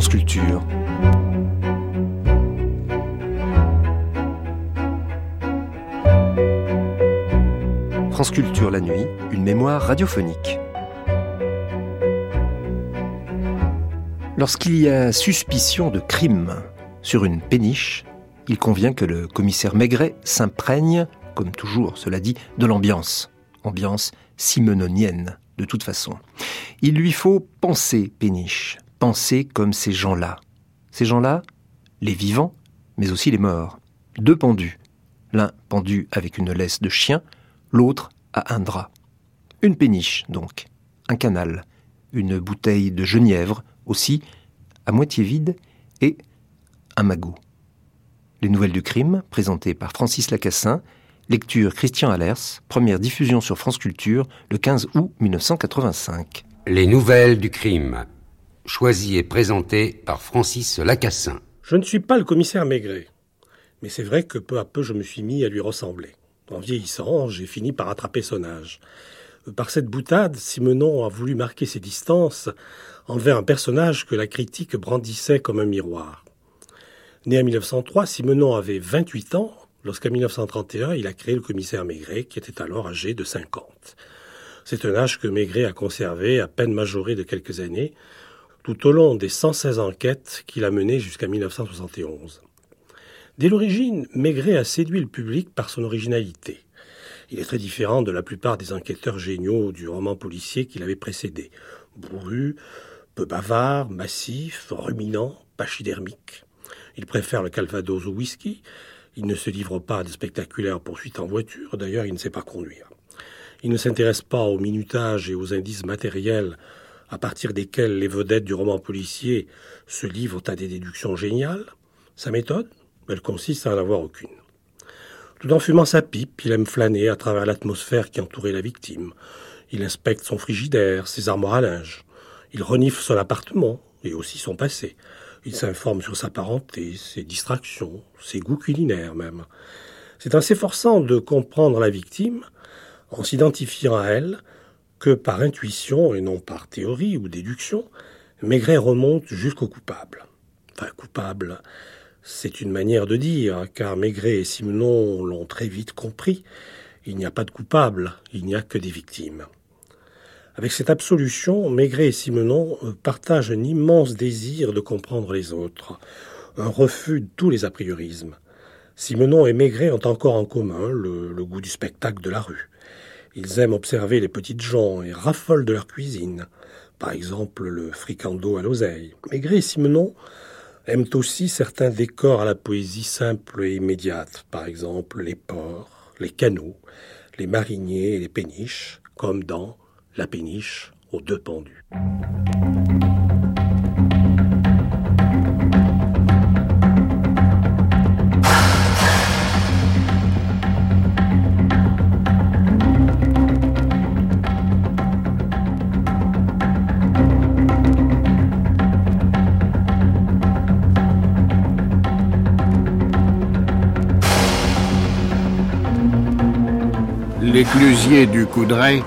France Culture. La nuit, une mémoire radiophonique. Lorsqu'il y a suspicion de crime sur une péniche, il convient que le commissaire Maigret s'imprègne, comme toujours, cela dit, de l'ambiance. Ambiance simenonienne, de toute façon. Il lui faut penser péniche, penser comme ces gens-là. Ces gens-là, les vivants, mais aussi les morts. Deux pendus. L'un pendu avec une laisse de chien, l'autre à un drap. Une péniche, donc. Un canal. Une bouteille de genièvre, aussi, à moitié vide, et un magot. Les nouvelles du crime, présentées par Francis Lacassin, lecture Christian Allers, première diffusion sur France Culture le 15 août 1985. Les nouvelles du crime, choisies et présentées par Francis Lacassin. Je ne suis pas le commissaire Maigret, mais c'est vrai que peu à peu je me suis mis à lui ressembler. En vieillissant, j'ai fini par attraper son âge. Par cette boutade, Simenon a voulu marquer ses distances envers un personnage que la critique brandissait comme un miroir. Né en 1903, Simenon avait 28 ans lorsqu'en 1931 il a créé le commissaire Maigret, qui était alors âgé de 50. C'est un âge que Maigret a conservé, à peine majoré de quelques années, tout au long des 116 enquêtes qu'il a menées jusqu'à 1971. Dès l'origine, Maigret a séduit le public par son originalité. Il est très différent de la plupart des enquêteurs géniaux du roman policier qui l'avait précédé. Bourru, peu bavard, massif, ruminant, pachydermique. Il préfère le calvados au whisky. Il ne se livre pas à des spectaculaires poursuites en voiture. D'ailleurs, il ne sait pas conduire. Il ne s'intéresse pas au minutage et aux indices matériels à partir desquels les vedettes du roman policier se livrent à des déductions géniales. Sa méthode elle consiste à n'en avoir aucune. Tout en fumant sa pipe, il aime flâner à travers l'atmosphère qui entourait la victime. Il inspecte son frigidaire, ses armoires à linge. Il renifle son appartement et aussi son passé. Il s'informe sur sa parenté, ses distractions, ses goûts culinaires même. C'est en s'efforçant de comprendre la victime, en s'identifiant à elle, que par intuition et non par théorie ou déduction, Maigret remonte jusqu'au coupable. Enfin, coupable, c'est une manière de dire, car Maigret et Simenon l'ont très vite compris. Il n'y a pas de coupable, il n'y a que des victimes. Avec cette absolution, Maigret et Simenon euh, partagent un immense désir de comprendre les autres, un refus de tous les a priorismes. Simenon et Maigret ont encore en commun le, le, goût du spectacle de la rue. Ils aiment observer les petites gens et raffolent de leur cuisine, par exemple le fricando à l'oseille. Maigret et Simenon aiment aussi certains décors à la poésie simple et immédiate, par exemple les ports, les canaux, les mariniers et les péniches, comme dans La péniche aux deux pendus. L'éclusier du Coudray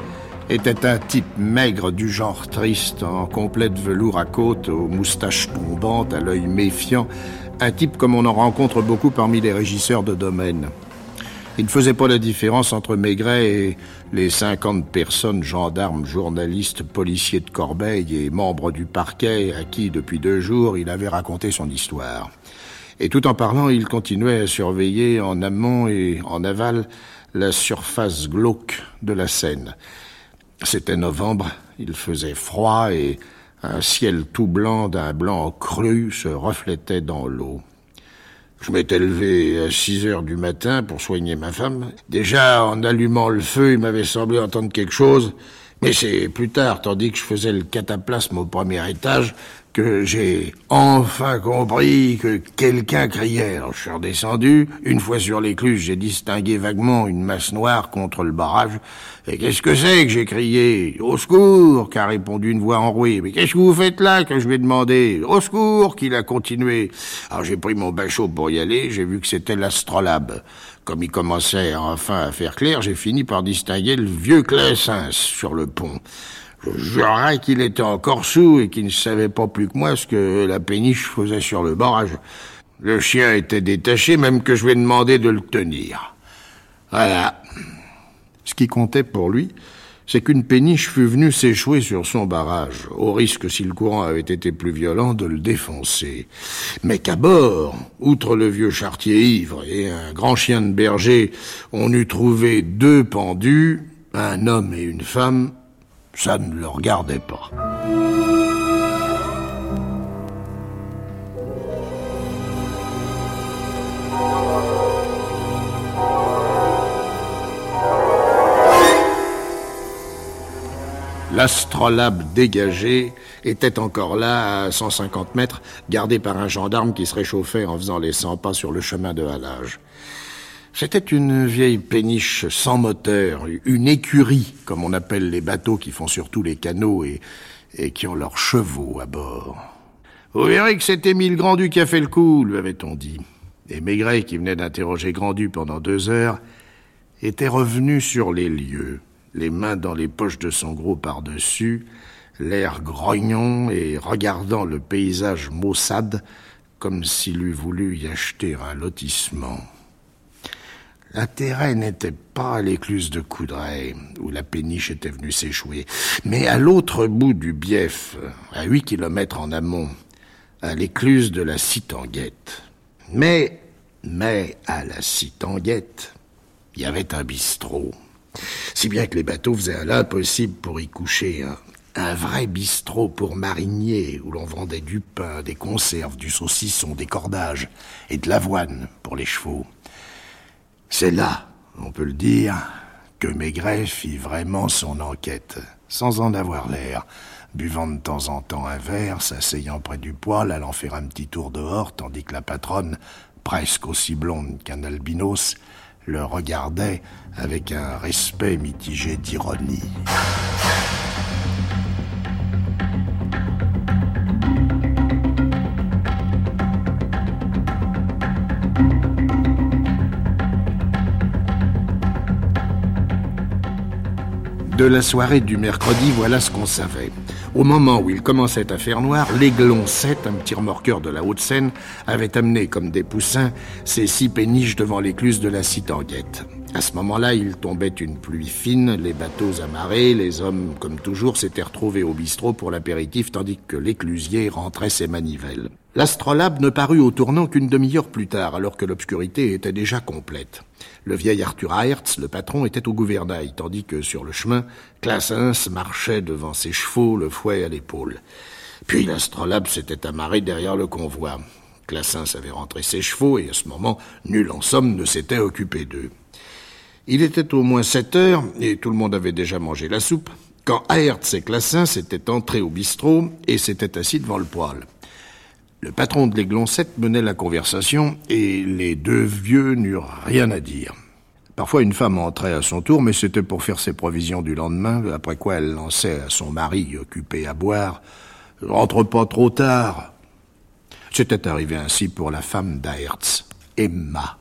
était un type maigre du genre triste, en complète velours à côte, aux moustaches tombantes, à l'œil méfiant, un type comme on en rencontre beaucoup parmi les régisseurs de domaine. Il ne faisait pas la différence entre Maigret et les 50 personnes, gendarmes, journalistes, policiers de Corbeil et membres du parquet à qui, depuis deux jours, il avait raconté son histoire. Et tout en parlant, il continuait à surveiller en amont et en aval la surface glauque de la Seine. C'était novembre, il faisait froid et un ciel tout blanc d'un blanc cru se reflétait dans l'eau. Je m'étais levé à 6 heures du matin pour soigner ma femme. Déjà, en allumant le feu, il m'avait semblé entendre quelque chose, mais c'est plus tard, tandis que je faisais le cataplasme au premier étage, que j'ai enfin compris que quelqu'un criait. Alors, je suis redescendu. Une fois sur l'écluse, j'ai distingué vaguement une masse noire contre le barrage. Et qu'est-ce que c'est que j'ai crié Au secours qu'a répondu une voix enrouée. Mais qu'est-ce que vous faites là? que je vais demander Au secours qu'il a continué. Alors j'ai pris mon bachot pour y aller. J'ai vu que c'était l'astrolabe. Comme il commençait enfin à faire clair, j'ai fini par distinguer le vieux Clessins sur le pont. Je jurerais qu'il était encore sous et qu'il ne savait pas plus que moi ce que la péniche faisait sur le barrage. Le chien était détaché, même que je lui ai demandé de le tenir. Voilà. Ce qui comptait pour lui, c'est qu'une péniche fût venue s'échouer sur son barrage, au risque, si le courant avait été plus violent, de le défoncer. Mais qu'à bord, outre le vieux chartier ivre et un grand chien de berger, on eût trouvé deux pendus, un homme et une femme, ça ne le regardait pas. L'astrolabe dégagé était encore là, à 150 mètres, gardé par un gendarme qui se réchauffait en faisant les 100 pas sur le chemin de halage. C'était une vieille péniche sans moteur, une écurie, comme on appelle les bateaux qui font surtout les canaux et, qui ont leurs chevaux à bord. Vous verrez que c'était Mille Grandu qui a fait le coup, lui avait-on dit. Et Maigret, qui venait d'interroger Grandu pendant deux heures, était revenu sur les lieux les mains dans les poches de son gros par-dessus, l'air grognon et regardant le paysage maussade comme s'il eût voulu y acheter un lotissement. L'intérêt n'était pas à l'écluse de Coudray, où la péniche était venue s'échouer, mais à l'autre bout du Bief, à huit kilomètres en amont, à l'écluse de la Citanguette. Mais, mais à la Citanguette, il y avait un bistrot. Si bien que les bateaux faisaient l'impossible pour y coucher un, un vrai bistrot pour mariniers où l'on vendait du pain, des conserves, du saucisson, des cordages et de l'avoine pour les chevaux. C'est là, on peut le dire, que Maigret fit vraiment son enquête, sans en avoir l'air, buvant de temps en temps un verre, s'asseyant près du poêle, allant faire un petit tour dehors, tandis que la patronne, presque aussi blonde qu'un albinos, le regardait avec un respect mitigé d'ironie. De la soirée du mercredi, voilà ce qu'on savait. Au moment où il commençait à faire noir, l'Aiglon 7, un petit remorqueur de la Haute-Seine, avait amené comme des poussins ses six péniches devant l'écluse de la Citanguette. À ce moment-là, il tombait une pluie fine, les bateaux amarrés, les hommes, comme toujours, s'étaient retrouvés au bistrot pour l'apéritif, tandis que l'éclusier rentrait ses manivelles. L'astrolabe ne parut au tournant qu'une demi-heure plus tard, alors que l'obscurité était déjà complète. Le vieil Arthur Aerts, le patron, était au gouvernail, tandis que sur le chemin, Classens marchait devant ses chevaux, le fouet à l'épaule. Puis l'astrolabe s'était amarré derrière le convoi. Classens avait rentré ses chevaux, et à ce moment, nul en somme ne s'était occupé d'eux. Il était au moins sept heures, et tout le monde avait déjà mangé la soupe, quand Aerts et Classin s'étaient entrés au bistrot et s'étaient assis devant le poêle. Le patron de l'Aiglon 7 menait la conversation, et les deux vieux n'eurent rien à dire. Parfois une femme entrait à son tour, mais c'était pour faire ses provisions du lendemain, après quoi elle lançait à son mari, occupé à boire, « Rentre pas trop tard !» C'était arrivé ainsi pour la femme d'Aerts, Emma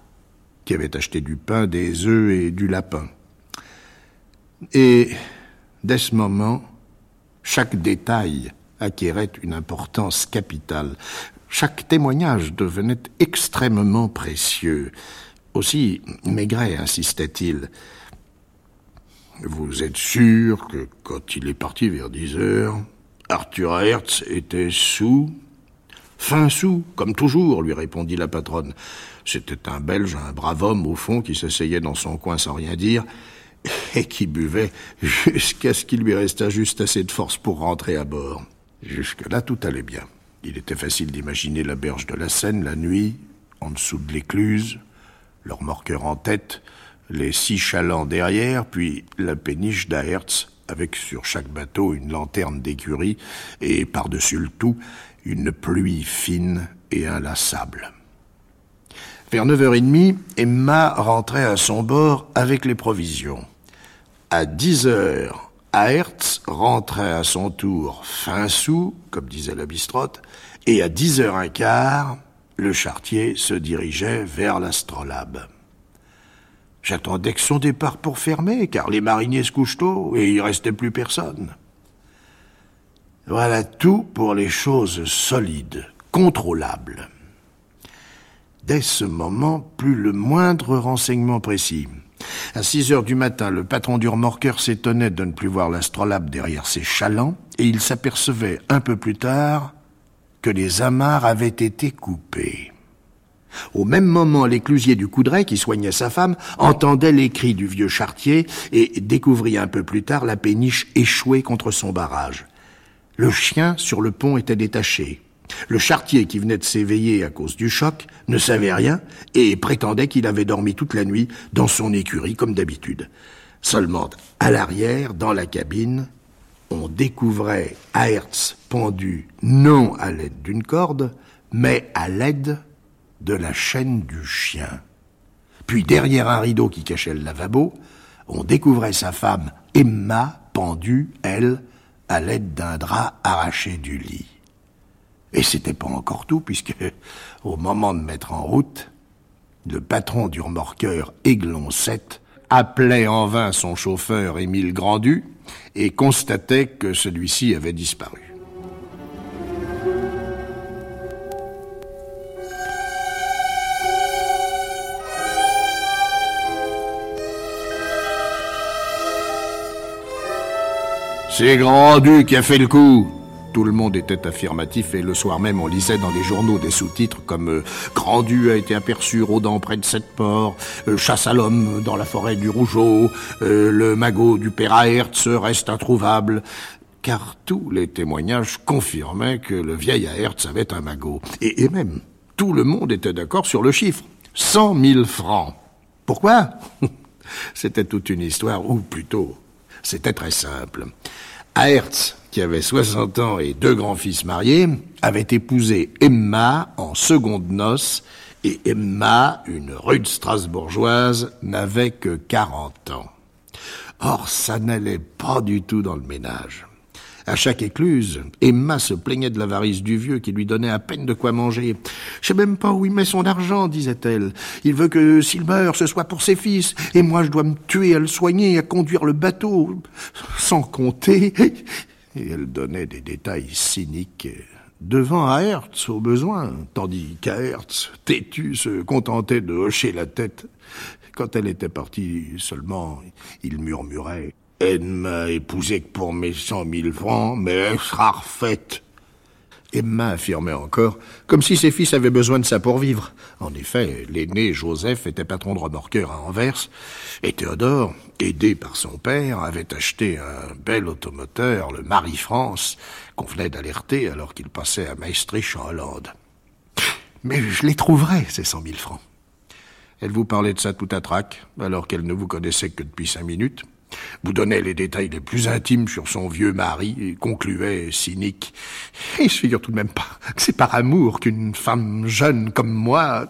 qui avait acheté du pain, des œufs et du lapin. Et dès ce moment, chaque détail acquérait une importance capitale. Chaque témoignage devenait extrêmement précieux. Aussi, Maigret insistait-il. Vous êtes sûr que quand il est parti vers dix heures, Arthur Hertz était sous? Fin sous, comme toujours, lui répondit la patronne. C'était un Belge, un brave homme, au fond, qui s'asseyait dans son coin sans rien dire, et qui buvait jusqu'à ce qu'il lui restât juste assez de force pour rentrer à bord. Jusque-là, tout allait bien. Il était facile d'imaginer la berge de la Seine la nuit, en dessous de l'écluse, leur morqueur en tête, les six chalands derrière, puis la péniche d'Aerts, avec sur chaque bateau une lanterne d'écurie, et par-dessus le tout, une pluie fine et inlassable. Vers neuf heures et demie, Emma rentrait à son bord avec les provisions. À dix heures, Aerts rentrait à son tour fin sous, comme disait la bistrotte, et à dix heures un quart, le chartier se dirigeait vers l'astrolabe. J'attendais que son départ pour fermer, car les mariniers se couchent tôt et il restait plus personne. Voilà tout pour les choses solides, contrôlables. Dès ce moment, plus le moindre renseignement précis. À 6 heures du matin, le patron du remorqueur s'étonnait de ne plus voir l'astrolabe derrière ses chalands, et il s'apercevait un peu plus tard que les amarres avaient été coupées. Au même moment, l'éclusier du Coudray, qui soignait sa femme, entendait les cris du vieux chartier et découvrit un peu plus tard la péniche échouée contre son barrage. Le chien sur le pont était détaché. Le chartier qui venait de s'éveiller à cause du choc ne savait rien et prétendait qu'il avait dormi toute la nuit dans son écurie comme d'habitude. Seulement, à l'arrière, dans la cabine, on découvrait Aerts pendu non à l'aide d'une corde, mais à l'aide de la chaîne du chien. Puis derrière un rideau qui cachait le lavabo, on découvrait sa femme Emma pendue, elle, à l'aide d'un drap arraché du lit. Et c'était pas encore tout, puisque, au moment de mettre en route, le patron du remorqueur Aiglon 7 appelait en vain son chauffeur Émile Grandu et constatait que celui-ci avait disparu. C'est Grandu qui a fait le coup. Tout le monde était affirmatif et le soir même on lisait dans les journaux des sous-titres comme euh, Grandu a été aperçu rôdant près de cette port, euh, Chasse à l'homme dans la forêt du Rougeau, euh, le magot du père Aertz reste introuvable. Car tous les témoignages confirmaient que le vieil Aertz avait un magot. Et, et même, tout le monde était d'accord sur le chiffre. Cent mille francs. Pourquoi? C'était toute une histoire, ou plutôt, c'était très simple. Aertz, qui avait 60 ans et deux grands-fils mariés, avait épousé Emma en seconde noces, et Emma, une rude strasbourgeoise, n'avait que 40 ans. Or, ça n'allait pas du tout dans le ménage. À chaque écluse, Emma se plaignait de l'avarice du vieux qui lui donnait à peine de quoi manger. Je sais même pas où il met son argent, disait-elle. Il veut que s'il meurt, ce soit pour ses fils, et moi je dois me tuer à le soigner, à conduire le bateau, sans compter. Et elle donnait des détails cyniques devant Aertz au besoin, tandis qu'Aertz, têtu, se contentait de hocher la tête. Quand elle était partie seulement, il murmurait elle m'a épousé que pour mes cent mille francs, mais elle sera refaite. Emma affirmait encore, comme si ses fils avaient besoin de ça pour vivre. En effet, l'aîné Joseph était patron de remorqueur à Anvers, et Théodore, aidé par son père, avait acheté un bel automoteur, le Marie-France, qu'on venait d'alerter alors qu'il passait à Maastricht en Hollande. Mais je les trouverai, ces cent mille francs. Elle vous parlait de ça tout à trac, alors qu'elle ne vous connaissait que depuis cinq minutes vous donnait les détails les plus intimes sur son vieux mari et concluait, cynique, et je figure tout de même pas que c'est par amour qu'une femme jeune comme moi...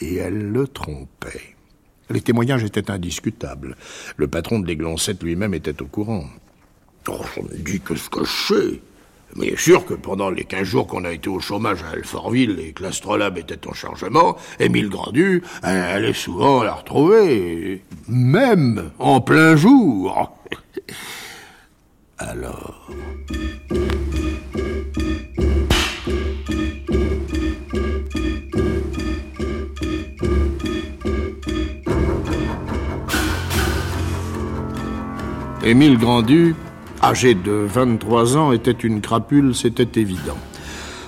Et elle le trompait. Les témoignages étaient indiscutables. Le patron de l'Aiglon-7 lui-même était au courant. Oh, me dis que ce que je. Mais sûr que pendant les quinze jours qu'on a été au chômage à Alfortville et que l'astrolabe était en chargement, Émile Grandu allait souvent la retrouver, même en plein jour. Alors... Émile Grandu âgé de 23 ans, était une crapule, c'était évident.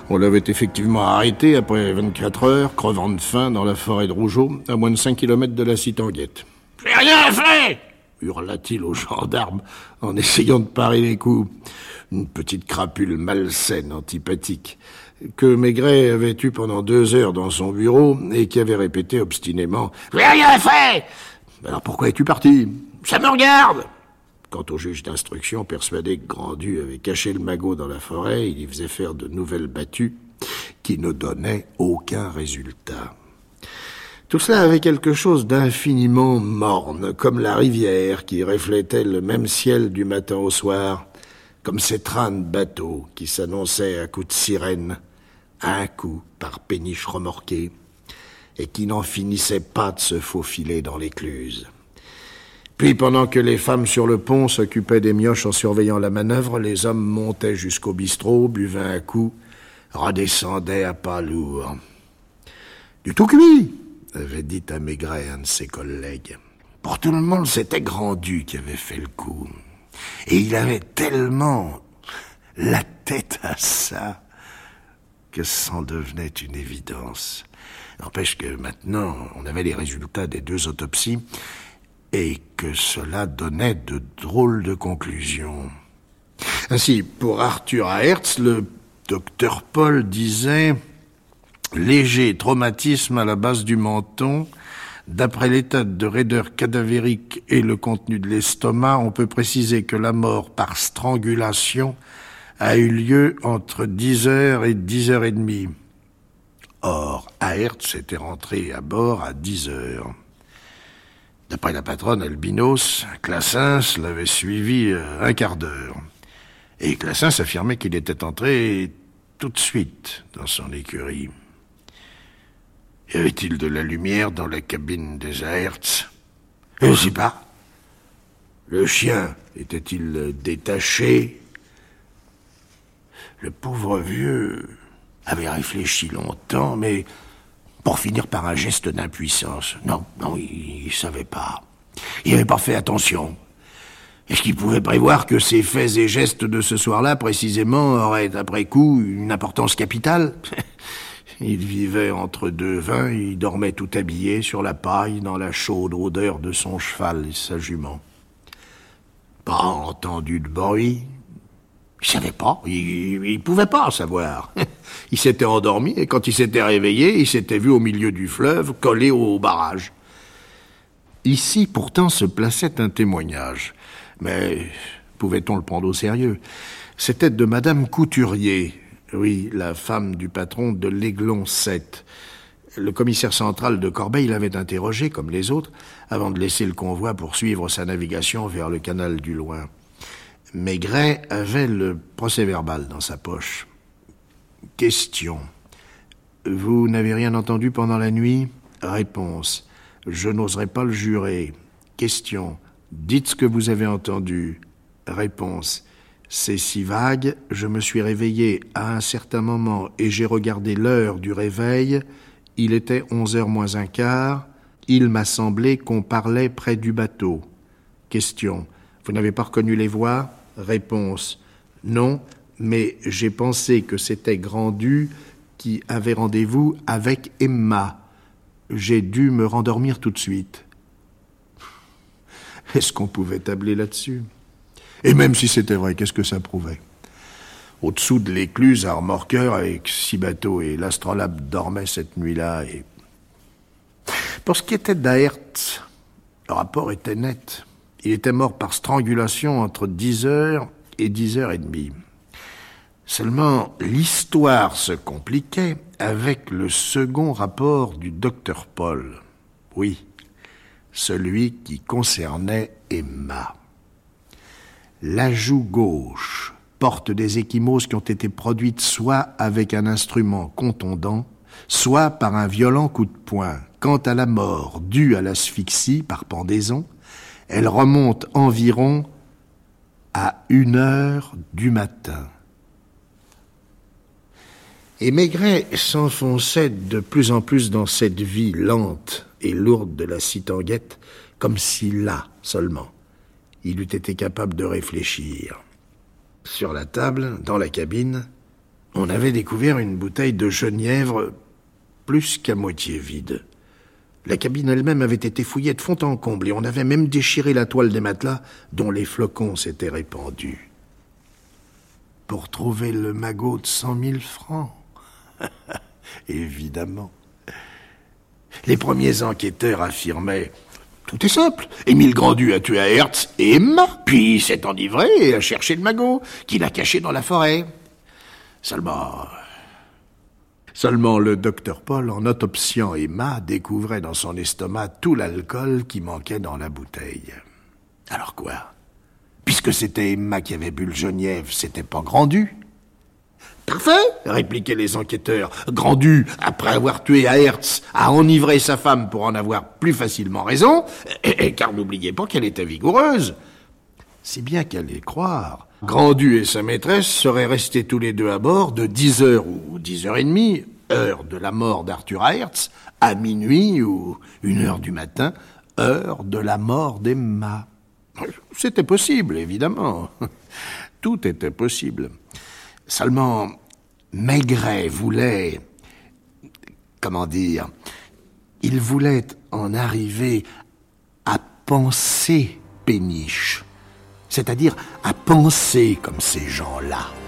On l'avait effectivement arrêté après 24 heures, crevant de faim dans la forêt de Rougeau, à moins de 5 kilomètres de la Citanguette. J'ai rien fait hurla-t-il aux gendarmes en essayant de parer les coups. Une petite crapule malsaine, antipathique, que Maigret avait eue pendant deux heures dans son bureau et qui avait répété obstinément J'ai rien fait Alors pourquoi es-tu parti? Ça me regarde Quant au juge d'instruction, persuadé que Grandu avait caché le magot dans la forêt, il y faisait faire de nouvelles battues qui ne donnaient aucun résultat. Tout cela avait quelque chose d'infiniment morne, comme la rivière qui reflétait le même ciel du matin au soir, comme ces trains de bateaux qui s'annonçaient à coups de sirène, un coup par péniche remorquée, et qui n'en finissaient pas de se faufiler dans l'écluse. Puis pendant que les femmes sur le pont s'occupaient des mioches en surveillant la manœuvre, les hommes montaient jusqu'au bistrot, buvaient un coup, redescendaient à pas lourds. Du tout cuit, avait dit à Maigret un de ses collègues. Pour tout le monde, c'était Grandu qui avait fait le coup. Et il avait tellement la tête à ça que c'en devenait une évidence. N'empêche que maintenant, on avait les résultats des deux autopsies et que cela donnait de drôles de conclusions. Ainsi, pour Arthur Hertz, le docteur Paul disait léger traumatisme à la base du menton. D'après l'état de raideur cadavérique et le contenu de l'estomac, on peut préciser que la mort par strangulation a eu lieu entre 10 heures et 10 heures et demie. Or, Aertz était rentré à bord à 10 heures. D'après la patronne Albinos, Classens l'avait suivi euh, un quart d'heure. Et Classens affirmait qu'il était entré tout de suite dans son écurie. Y avait-il de la lumière dans la cabine des Aerts Je ne pas. Le chien était-il détaché? Le pauvre vieux avait réfléchi longtemps, mais pour finir par un geste d'impuissance. Non, non, il, ne savait pas. Il n'avait pas fait attention. Est-ce qu'il pouvait prévoir que ces faits et gestes de ce soir-là, précisément, auraient, après coup, une importance capitale? Il vivait entre deux vins, il dormait tout habillé sur la paille dans la chaude odeur de son cheval et sa jument. Pas entendu de bruit. Il savait pas, il, il pouvait pas savoir. Il s'était endormi et quand il s'était réveillé, il s'était vu au milieu du fleuve, collé au barrage. Ici, pourtant, se plaçait un témoignage. Mais pouvait-on le prendre au sérieux? C'était de Madame Couturier, oui, la femme du patron de l'Aiglon 7. Le commissaire central de Corbeil l'avait interrogé, comme les autres, avant de laisser le convoi poursuivre sa navigation vers le canal du Loing. Maigret avait le procès-verbal dans sa poche. Question. Vous n'avez rien entendu pendant la nuit? Réponse. Je n'oserais pas le jurer. Question. Dites ce que vous avez entendu. Réponse. C'est si vague, je me suis réveillé à un certain moment et j'ai regardé l'heure du réveil. Il était onze heures moins un quart. Il m'a semblé qu'on parlait près du bateau. Question. Vous n'avez pas reconnu les voix? Réponse. Non, mais j'ai pensé que c'était Grandu qui avait rendez-vous avec Emma. J'ai dû me rendormir tout de suite. Est-ce qu'on pouvait tabler là-dessus? Et même si c'était vrai, qu'est-ce que ça prouvait? Au-dessous de l'écluse à remorqueur, avec six bateaux, et l'astrolabe dormait cette nuit-là, et... Pour ce qui était d'Aertz, le rapport était net. Il était mort par strangulation entre dix heures et dix heures et demie. Seulement, l'histoire se compliquait avec le second rapport du docteur Paul. Oui, celui qui concernait Emma. La joue gauche porte des échymoses qui ont été produites soit avec un instrument contondant, soit par un violent coup de poing. Quant à la mort due à l'asphyxie par pendaison, elle remonte environ à une heure du matin. Et Maigret s'enfonçait de plus en plus dans cette vie lente et lourde de la citanguette, comme si là seulement il eût été capable de réfléchir. Sur la table, dans la cabine, on avait découvert une bouteille de genièvre plus qu'à moitié vide. La cabine elle-même avait été fouillée de fond en comble et on avait même déchiré la toile des matelas dont les flocons s'étaient répandus. Pour trouver le magot de cent mille francs. Évidemment. Les premiers enquêteurs affirmaient Tout est simple. Émile Grandu a tué à Hertz et Emma, puis s'est enivré et a cherché le magot, qu'il a caché dans la forêt. Seulement. Seulement le docteur Paul, en autopsiant Emma, découvrait dans son estomac tout l'alcool qui manquait dans la bouteille. Alors quoi? Puisque c'était Emma qui avait bu le genièvre, c'était pas Grandu? Parfait, répliquaient les enquêteurs. Grandu, après avoir tué Hertz, a enivré sa femme pour en avoir plus facilement raison, car n'oubliez pas qu'elle était vigoureuse. Si bien qu'elle allait croire. Grandu et sa maîtresse seraient restés tous les deux à bord de 10 heures ou 10 heures et demie, heure de la mort d'Arthur Hertz, à minuit ou une heure du matin, heure de la mort d'Emma. C'était possible, évidemment. Tout était possible. Seulement, Maigret voulait, comment dire, il voulait en arriver à penser péniche, c'est-à-dire à penser comme ces gens-là.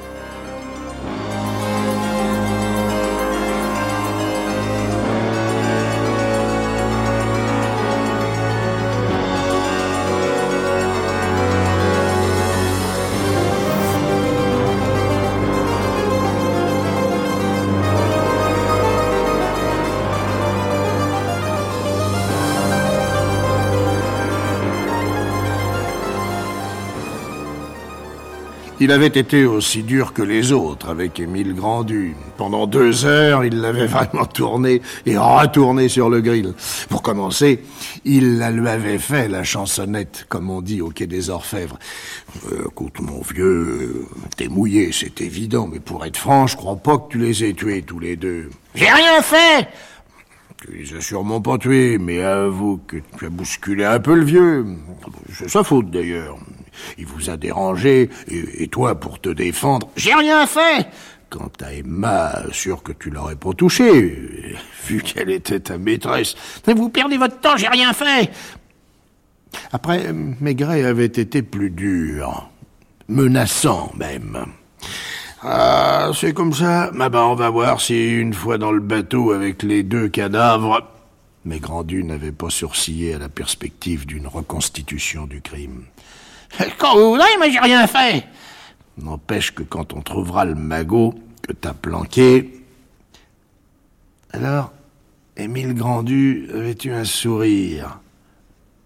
Il avait été aussi dur que les autres avec Émile Grandu. Pendant deux heures, il l'avait vraiment tourné et retourné sur le grill. Pour commencer, il lui avait fait, la chansonnette, comme on dit au quai des Orfèvres. Euh, écoute, mon vieux, euh, t'es mouillé, c'est évident, mais pour être franc, je crois pas que tu les aies tués tous les deux. J'ai rien fait tu les as sûrement pas tués, mais avoue que tu as bousculé un peu le vieux. C'est sa faute d'ailleurs. Il vous a dérangé, et, toi, pour te défendre... J'ai rien fait Quant à Emma, sûr que tu l'aurais pas touchée, vu qu'elle était ta maîtresse. Vous perdez votre temps, j'ai rien fait Après, Maigret avait été plus dur, menaçant même. Ah, c'est comme ça. Ah ben, on va voir si une fois dans le bateau avec les deux cadavres... Mais Grandu n'avait pas sourcillé à la perspective d'une reconstitution du crime. Quand vous voudrez, mais j'ai rien fait. N'empêche que quand on trouvera le magot que t'as planqué... Alors, Émile Grandu avait eu un sourire?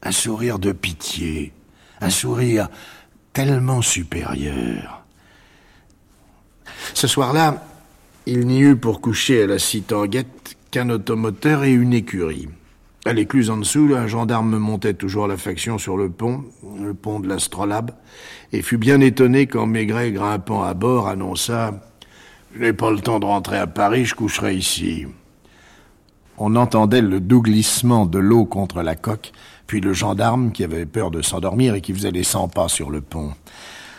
Un sourire de pitié. Un sourire tellement supérieur. Ce soir-là, il n'y eut pour coucher à la Citanguette qu'un automoteur et une écurie. À l'écluse en dessous, un gendarme montait toujours la faction sur le pont, le pont de l'Astrolabe, et fut bien étonné quand Maigret, grimpant à bord, annonça Je n'ai pas le temps de rentrer à Paris, je coucherai ici. On entendait le doux glissement de l'eau contre la coque, puis le gendarme qui avait peur de s'endormir et qui faisait les cent pas sur le pont.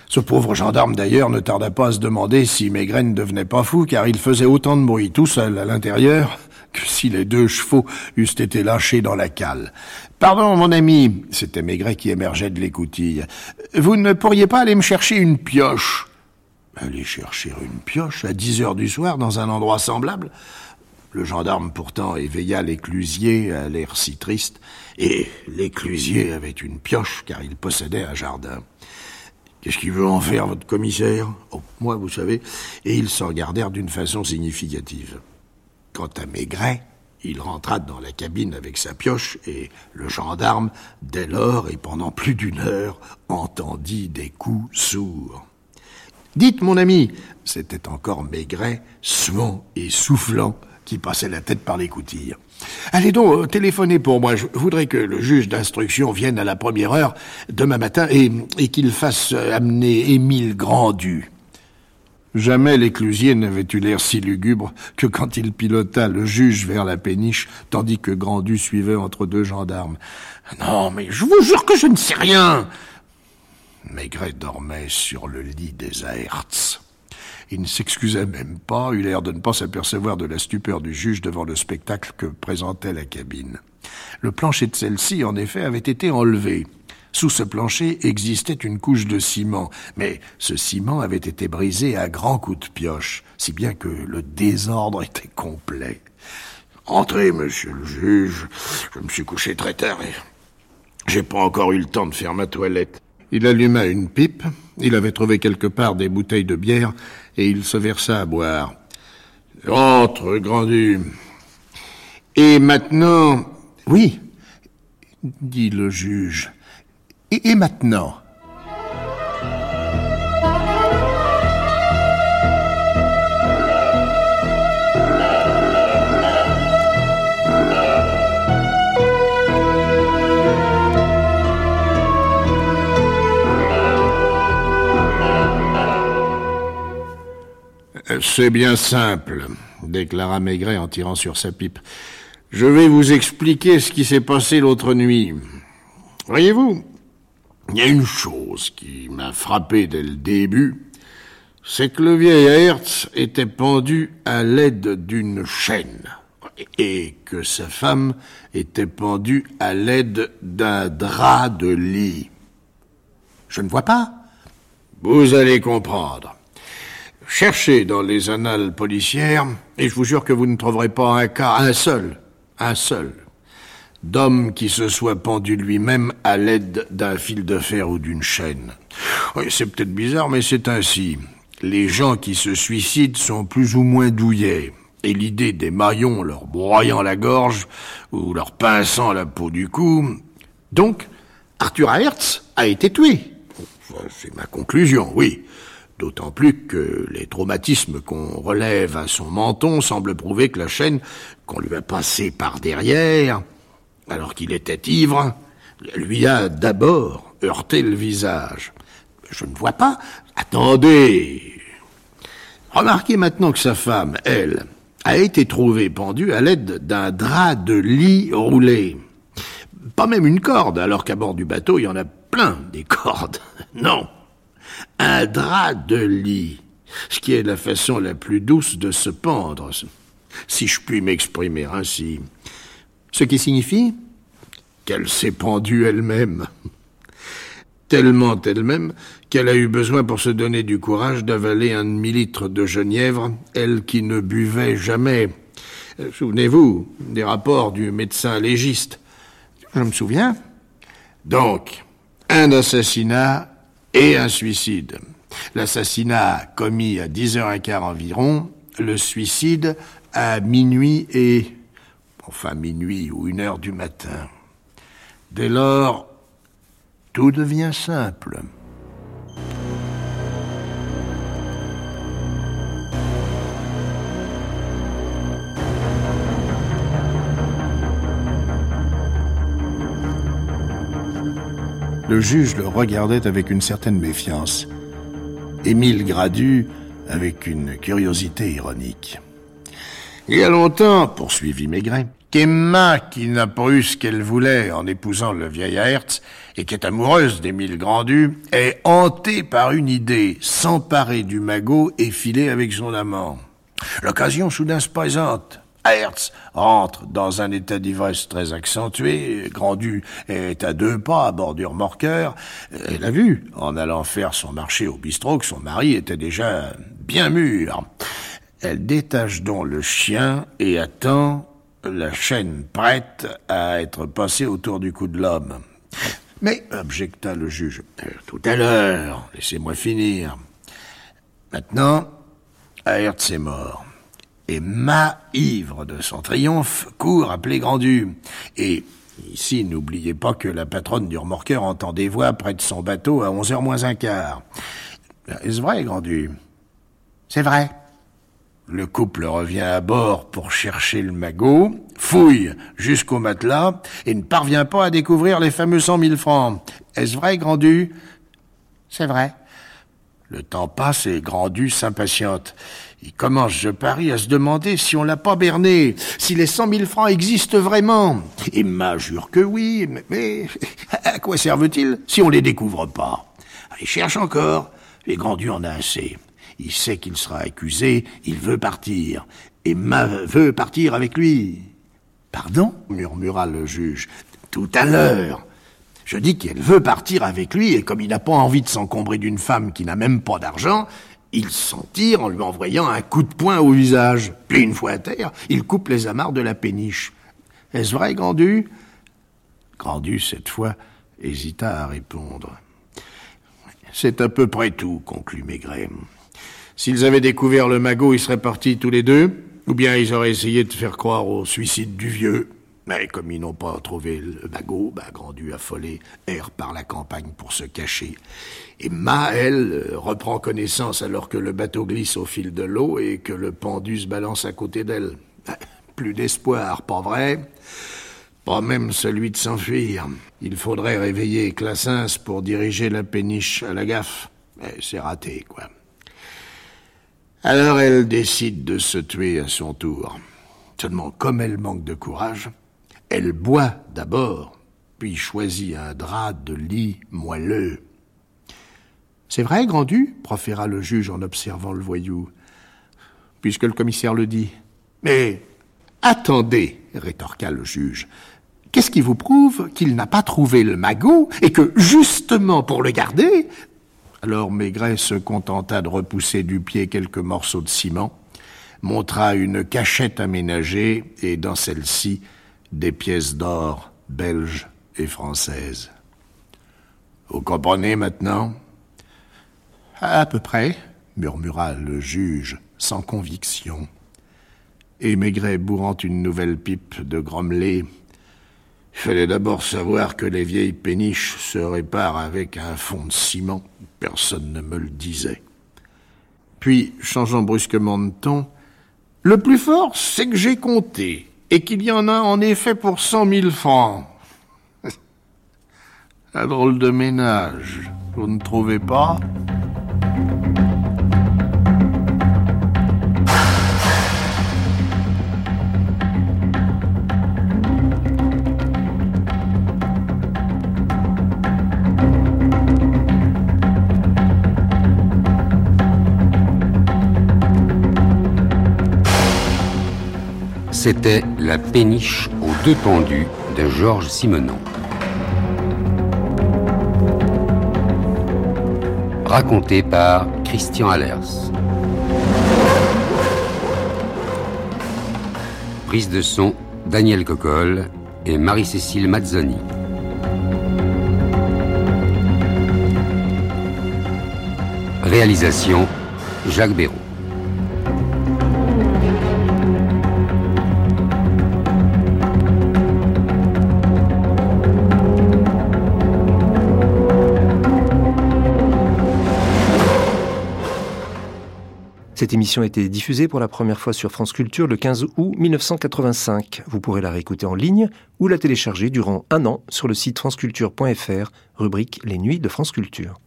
Ce pauvre gendarme, d'ailleurs, ne tarda pas à se demander si Maigret ne devenait pas fou, car il faisait autant de bruit tout seul à l'intérieur si les deux chevaux eussent été lâchés dans la cale. Pardon, mon ami, c'était Maigret qui émergeait de l'écoutille. Vous ne pourriez pas aller me chercher une pioche? Aller chercher une pioche à dix heures du soir dans un endroit semblable? Le gendarme pourtant éveilla l'éclusier à l'air si triste, et l'éclusier avait une pioche car il possédait un jardin. Qu'est-ce qu'il veut en faire, votre commissaire? Oh, moi, vous savez. Et ils se regardèrent d'une façon significative. Quant à Maigret, il rentra dans la cabine avec sa pioche et le gendarme, dès lors et pendant plus d'une heure, entendit des coups sourds. Dites, mon ami, c'était encore Maigret, suant et soufflant, qui passait la tête par l'écoutille. Allez donc, euh, téléphonez pour moi. Je voudrais que le juge d'instruction vienne à la première heure demain matin et, qu'il fasse euh, amener Émile Grandu. Jamais l'éclusier n'avait eu l'air si lugubre que quand il pilota le juge vers la péniche, tandis que Grandu suivait entre deux gendarmes. Non, mais je vous jure que je ne sais rien. Maigret dormait sur le lit des Aerts. Il ne s'excusait même pas, eut l'air de ne pas s'apercevoir de la stupeur du juge devant le spectacle que présentait la cabine. Le plancher de celle-ci, en effet, avait été enlevé. Sous ce plancher existait une couche de ciment, mais ce ciment avait été brisé à grands coups de pioche, si bien que le désordre était complet. Entrez, monsieur le juge. Je me suis couché très tard et j'ai pas encore eu le temps de faire ma toilette. Il alluma une pipe, il avait trouvé quelque part des bouteilles de bière, et il se versa à boire. Entre, Grandu. Et maintenant. Oui, dit le juge. Et, maintenant euh, C'est bien simple, déclara Maigret en tirant sur sa pipe. Je vais vous expliquer ce qui s'est passé l'autre nuit. Voyez-vous, il y a une chose qui m'a frappé dès le début, c'est que le vieil Hertz était pendu à l'aide d'une chaîne et que sa femme était pendue à l'aide d'un drap de lit. Je ne vois pas. Vous allez comprendre. Cherchez dans les annales policières, et je vous jure que vous ne trouverez pas un cas, un seul, un seul, d'homme qui se soit pendu lui-même à l'aide d'un fil de fer ou d'une chaîne. C'est peut-être bizarre, mais c'est ainsi. Les gens qui se suicident sont plus ou moins douillets, et l'idée des maillons leur broyant la gorge ou leur pinçant la peau du cou. Donc, Arthur Hertz a été tué. C'est ma conclusion, oui. D'autant plus que les traumatismes qu'on relève à son menton semblent prouver que la chaîne qu'on lui a passée par derrière, alors qu'il était ivre, lui a d'abord heurté le visage. Je ne vois pas. Attendez. Remarquez maintenant que sa femme, elle, a été trouvée pendue à l'aide d'un drap de lit roulé. Pas même une corde, alors qu'à bord du bateau, il y en a plein des cordes. Non un drap de lit, ce qui est la façon la plus douce de se pendre, si je puis m'exprimer ainsi. Ce qui signifie qu'elle s'est pendue elle-même. Tellement elle-même qu'elle a eu besoin pour se donner du courage d'avaler un demi-litre de genièvre, elle qui ne buvait jamais. Euh, souvenez-vous des rapports du médecin légiste. Je me souviens. Donc, un assassinat et un suicide. L'assassinat commis à 10h15 environ, le suicide à minuit et... enfin minuit ou une heure du matin. Dès lors, tout devient simple. Le juge le regardait avec une certaine méfiance. Émile Gradu avec une curiosité ironique. Il y a longtemps, poursuivit Maigret, qu'Emma, qui n'a pas eu ce qu'elle voulait en épousant le vieil Hertz, et qui est amoureuse d'Émile Grandu, est hantée par une idée, s'emparer du magot et filer avec son amant. L'occasion soudain se présente. Hertz rentre dans un état d'ivresse très accentué. Grandu est à deux pas à bord du remorqueur. Elle a vu, en allant faire son marché au bistrot, que son mari était déjà bien mûr. Elle détache donc le chien et attend la chaîne prête à être passée autour du cou de l'homme. Mais, objecta le juge, tout à l'heure, laissez-moi finir. Maintenant, Hertz est mort. Et Ma, ivre de son triomphe, court appeler Grandu. Et ici, n'oubliez pas que la patronne du remorqueur entend des voix près de son bateau à onze heures moins un quart. Est-ce vrai, Grandu? C'est vrai. Le couple revient à bord pour chercher le magot, fouille jusqu'au matelas et ne parvient pas à découvrir les fameux cent mille francs. Est-ce vrai, Grandu C'est vrai. Le temps passe et Grandu s'impatiente. Il commence, je parie, à se demander si on l'a pas berné, si les cent mille francs existent vraiment. Emma jure que oui, mais, à quoi servent-ils si on les découvre pas? Il cherche encore. Les Grandu en a assez. Il sait qu'il sera accusé, il veut partir. Emma veut partir avec lui. Pardon murmura le juge. Tout à l'heure. Je dis qu'elle veut partir avec lui, et comme il n'a pas envie de s'encombrer d'une femme qui n'a même pas d'argent, il s'en tire en lui envoyant un coup de poing au visage. Puis une fois à terre, il coupe les amarres de la péniche. Est-ce vrai, Grandu? Grandu, cette fois, hésita à répondre. C'est à peu près tout, conclut Maigret. S'ils avaient découvert le magot, ils seraient partis tous les deux, ou bien ils auraient essayé de faire croire au suicide du vieux. Mais comme ils n'ont pas trouvé le magot, bah, Grandu affolé erre par la campagne pour se cacher. Et Ma, elle, reprend connaissance alors que le bateau glisse au fil de l'eau et que le pendu se balance à côté d'elle. Plus d'espoir, pas vrai? Pas même celui de s'enfuir. Il faudrait réveiller Classens pour diriger la péniche à la gaffe. C'est raté, quoi. Alors elle décide de se tuer à son tour. Seulement, comme elle manque de courage, elle boit d'abord, puis choisit un drap de lit moelleux. C'est vrai, Grandu? proféra le juge en observant le voyou. Puisque le commissaire le dit. Mais attendez, rétorqua le juge. Qu'est-ce qui vous prouve qu'il n'a pas trouvé le magot et que, justement pour le garder, alors Maigret se contenta de repousser du pied quelques morceaux de ciment, montra une cachette aménagée et dans celle-ci des pièces d'or belges et françaises. Vous comprenez maintenant? À peu près, murmura le juge sans conviction. Et Maigret bourrant une nouvelle pipe de grommelé il fallait d'abord savoir que les vieilles péniches se réparent avec un fond de ciment. Personne ne me le disait. Puis, changeant brusquement de ton, le plus fort, c'est que j'ai compté, et qu'il y en a en effet pour cent mille francs. Un drôle de ménage, vous ne trouvez pas? C'était La péniche aux deux pendus de Georges Simenon. Raconté par Christian Allers. Prise de son Daniel Cocolle et Marie-Cécile Mazzoni. Réalisation Jacques Béraud. Cette émission a été diffusée pour la première fois sur France Culture le 15 août 1985. Vous pourrez la réécouter en ligne ou la télécharger durant un an sur le site franceculture.fr, rubrique Les Nuits de France Culture.